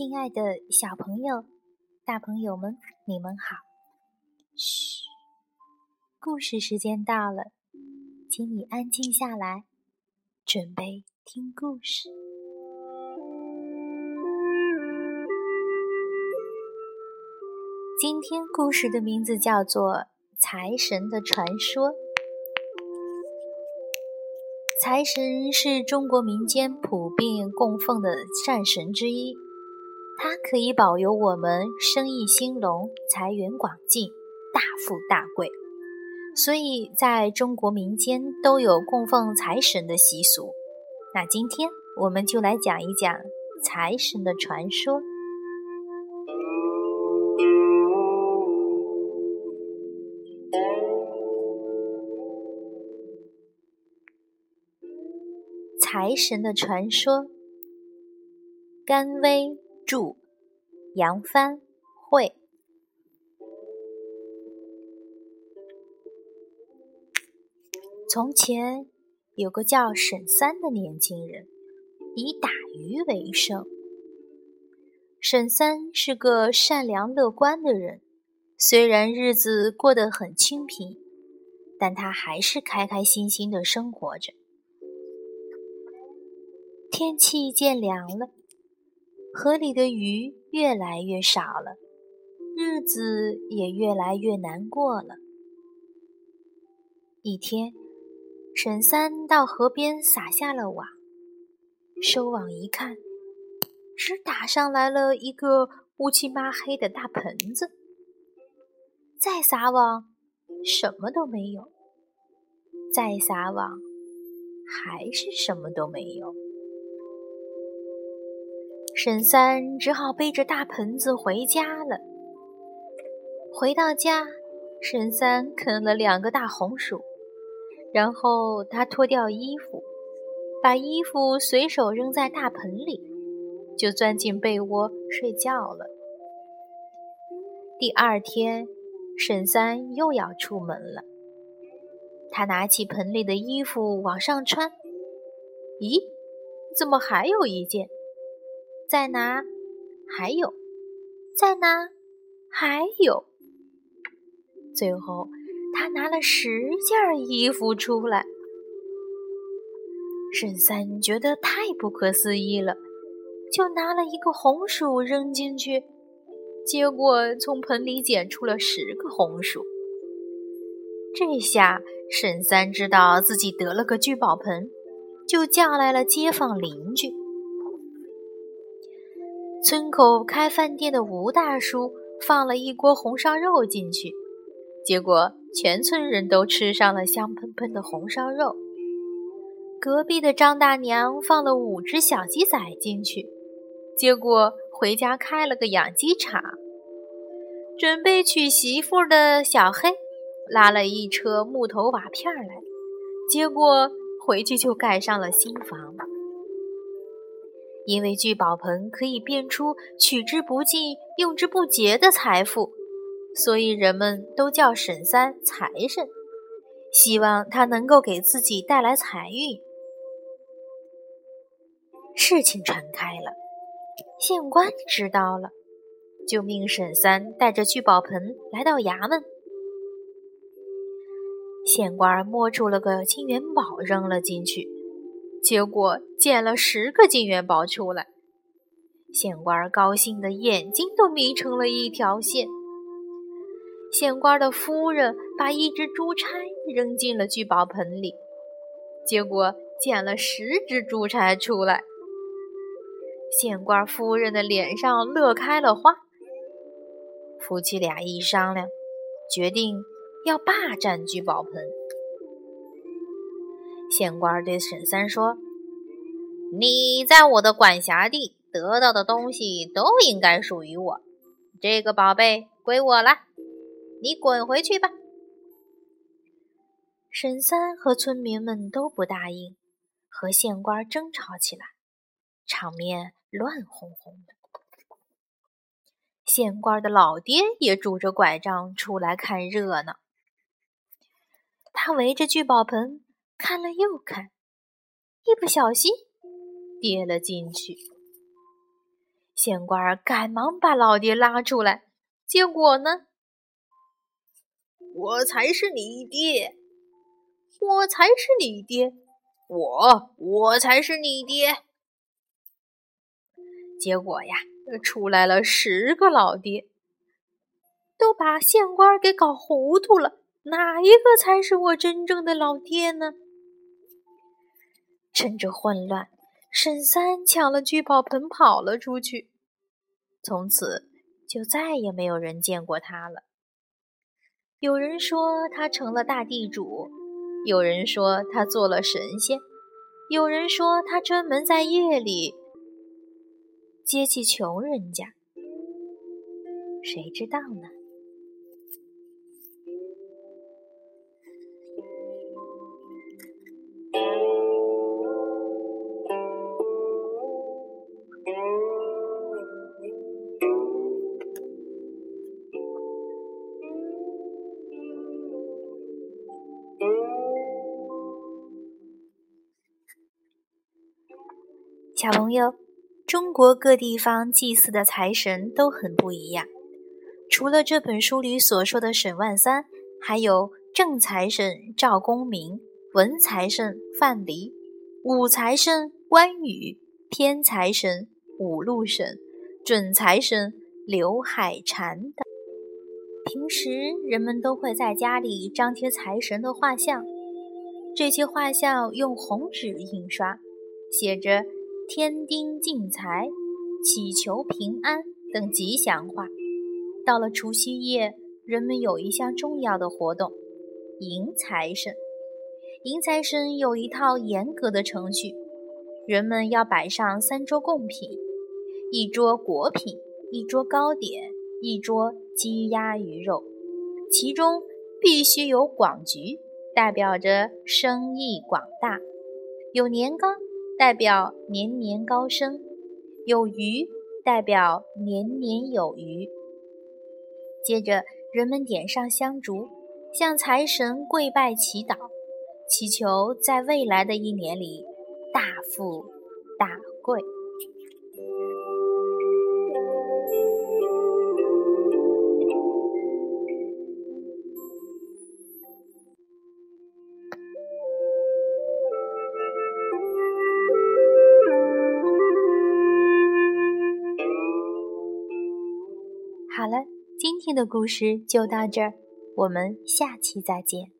亲爱的小朋友、大朋友们，你们好！嘘，故事时间到了，请你安静下来，准备听故事。今天故事的名字叫做《财神的传说》。财神是中国民间普遍供奉的战神之一，它可以保佑我们生意兴隆、财源广进、大富大贵，所以在中国民间都有供奉财神的习俗。那今天我们就来讲一讲财神的传说。财神的传说。甘薇著，杨帆会。从前有个叫沈三的年轻人，以打鱼为生。沈三是个善良乐观的人，虽然日子过得很清贫，但他还是开开心心的生活着。天气渐凉了，河里的鱼越来越少了，日子也越来越难过了。一天，沈三到河边撒下了网，收网一看，只打上来了一个乌漆抹黑的大盆子。再撒网，什么都没有；再撒网，还是什么都没有。沈三只好背着大盆子回家了。回到家，沈三啃了两个大红薯，然后他脱掉衣服，把衣服随手扔在大盆里，就钻进被窝睡觉了。第二天，沈三又要出门了。他拿起盆里的衣服往上穿，咦，怎么还有一件？再拿，还有，再拿，还有。最后，他拿了十件衣服出来。沈三觉得太不可思议了，就拿了一个红薯扔进去，结果从盆里捡出了十个红薯。这下，沈三知道自己得了个聚宝盆，就叫来了街坊邻居。村口开饭店的吴大叔放了一锅红烧肉进去，结果全村人都吃上了香喷喷的红烧肉。隔壁的张大娘放了五只小鸡仔进去，结果回家开了个养鸡场。准备娶媳妇的小黑拉了一车木头瓦片来，结果回去就盖上了新房。因为聚宝盆可以变出取之不尽、用之不竭的财富，所以人们都叫沈三财神，希望他能够给自己带来财运。事情传开了，县官知道了，就命沈三带着聚宝盆来到衙门。县官摸出了个金元宝，扔了进去。结果捡了十个金元宝出来，县官高兴的眼睛都眯成了一条线。县官的夫人把一只珠钗扔进了聚宝盆里，结果捡了十只珠钗出来。县官夫人的脸上乐开了花。夫妻俩一商量，决定要霸占聚宝盆。县官对沈三说：“你在我的管辖地得到的东西都应该属于我，这个宝贝归我了，你滚回去吧。”沈三和村民们都不答应，和县官争吵起来，场面乱哄哄的。县官的老爹也拄着拐杖出来看热闹，他围着聚宝盆。看了又看，一不小心跌了进去。县官赶忙把老爹拉出来，结果呢？我才是你爹，我才是你爹，我我才是你爹。结果呀，出来了十个老爹，都把县官给搞糊涂了。哪一个才是我真正的老爹呢？趁着混乱，沈三抢了聚宝盆跑了出去，从此就再也没有人见过他了。有人说他成了大地主，有人说他做了神仙，有人说他专门在夜里。接济穷人家，谁知道呢？小朋友。中国各地方祭祀的财神都很不一样。除了这本书里所说的沈万三，还有正财神赵公明、文财神范蠡、武财神关羽、偏财神五路神、准财神刘海蟾等。平时人们都会在家里张贴财神的画像，这些画像用红纸印刷，写着。添丁进财、祈求平安等吉祥话。到了除夕夜，人们有一项重要的活动——迎财神。迎财神有一套严格的程序，人们要摆上三桌贡品：一桌果品，一桌糕点，一桌鸡鸭鱼肉。其中必须有广菊，代表着生意广大；有年糕。代表年年高升，有余代表年年有余。接着，人们点上香烛，向财神跪拜祈祷，祈求在未来的一年里大富大贵。好了，今天的故事就到这儿，我们下期再见。